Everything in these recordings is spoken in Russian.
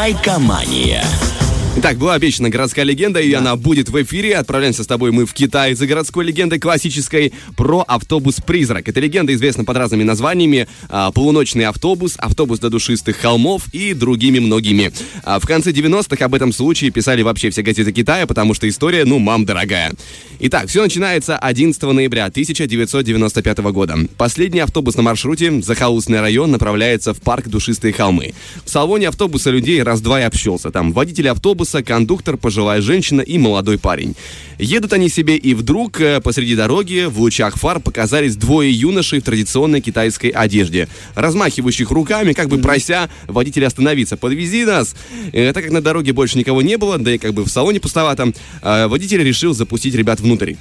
Байкомания. Итак, была обещана городская легенда, и она будет в эфире. Отправляемся с тобой мы в Китай за городской легендой классической про автобус-призрак. Эта легенда известна под разными названиями. А, полуночный автобус, автобус до душистых холмов и другими многими. А, в конце 90-х об этом случае писали вообще все газеты Китая, потому что история, ну, мам дорогая. Итак, все начинается 11 ноября 1995 года. Последний автобус на маршруте Захаусный район направляется в парк Душистые холмы. В салоне автобуса людей раз-два и общался. Там водитель автобуса автобуса кондуктор, пожилая женщина и молодой парень. Едут они себе, и вдруг э, посреди дороги в лучах фар показались двое юношей в традиционной китайской одежде, размахивающих руками, как бы прося водителя остановиться. «Подвези нас!» э, Так как на дороге больше никого не было, да и как бы в салоне пустовато, э, водитель решил запустить ребят внутрь.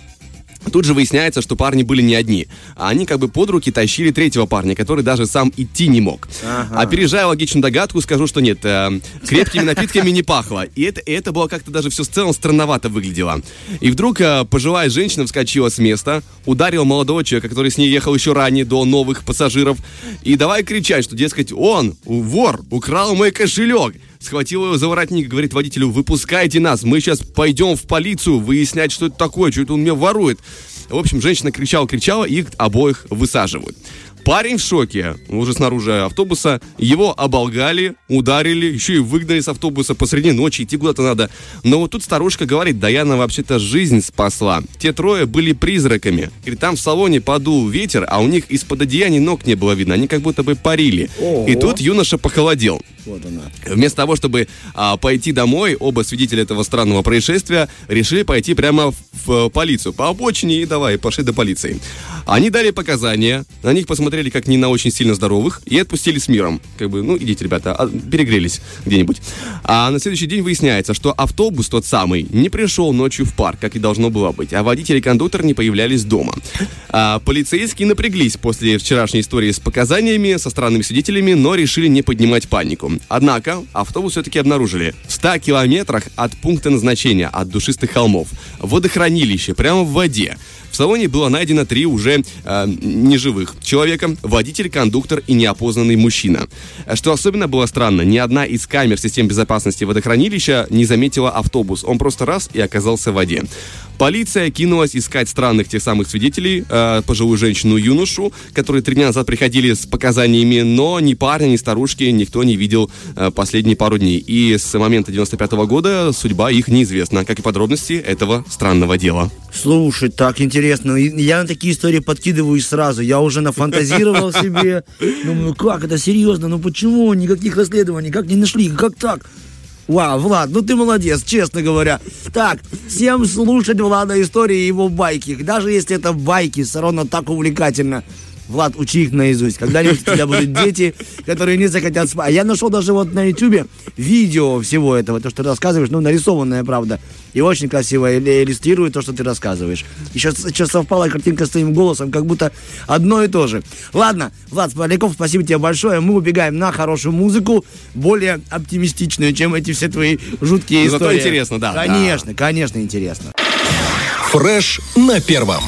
Тут же выясняется, что парни были не одни, а они как бы под руки тащили третьего парня, который даже сам идти не мог. Ага. Опережая логичную догадку, скажу, что нет, э, крепкими напитками не пахло. И это, и это было как-то даже все в целом странновато выглядело. И вдруг э, пожилая женщина вскочила с места, ударила молодого человека, который с ней ехал еще ранее, до новых пассажиров, и давай кричать, что, дескать, он, вор, украл мой кошелек схватил его за воротник и говорит водителю, выпускайте нас, мы сейчас пойдем в полицию выяснять, что это такое, что это он меня ворует. В общем, женщина кричала-кричала, и их обоих высаживают. Парень в шоке, уже снаружи автобуса. Его оболгали, ударили, еще и выгнали с автобуса посреди ночи, идти куда-то надо. Но вот тут старушка говорит, Даяна вообще-то жизнь спасла. Те трое были призраками. Говорит, там в салоне подул ветер, а у них из-под одеяния ног не было видно. Они как будто бы парили. И тут юноша похолодел. Вот она. Вместо того, чтобы а, пойти домой, оба свидетеля этого странного происшествия решили пойти прямо в, в полицию. По обочине и давай, пошли до полиции. Они дали показания, на них посмотрели как не на очень сильно здоровых и отпустили с миром. Как бы, ну, идите, ребята, а, перегрелись где-нибудь. А на следующий день выясняется, что автобус тот самый не пришел ночью в парк, как и должно было быть, а водитель и кондуктор не появлялись дома. А полицейские напряглись после вчерашней истории с показаниями, со странными свидетелями, но решили не поднимать панику. Однако автобус все-таки обнаружили в 100 километрах от пункта назначения, от душистых холмов. Водохранилище, прямо в воде. В салоне было найдено три уже э, неживых человека, водитель, кондуктор и неопознанный мужчина. Что особенно было странно, ни одна из камер систем безопасности водохранилища не заметила автобус. Он просто раз и оказался в воде. Полиция кинулась искать странных тех самых свидетелей, э, пожилую женщину и юношу, которые три дня назад приходили с показаниями, но ни парня, ни старушки никто не видел э, последние пару дней. И с момента 95 -го года судьба их неизвестна, как и подробности этого странного дела. Слушай, так интересно. Я на такие истории подкидываюсь сразу. Я уже нафантазировал себе. Думаю, как это серьезно? Ну почему? Никаких расследований, как не нашли? Как так? Вау, Влад, ну ты молодец, честно говоря. Так, всем слушать Влада истории и его байки. Даже если это байки, все равно так увлекательно. Влад, учи их наизусть. Когда-нибудь у тебя будут дети, которые не захотят спать. Я нашел даже вот на ютубе видео всего этого, то, что ты рассказываешь, ну, нарисованное, правда. И очень красиво иллюстрирует то, что ты рассказываешь. Еще сейчас совпала картинка с твоим голосом, как будто одно и то же. Ладно, Влад Поляков, спасибо тебе большое. Мы убегаем на хорошую музыку, более оптимистичную, чем эти все твои жуткие истории. Зато интересно, да. Конечно, да. конечно, интересно. Фреш на первом.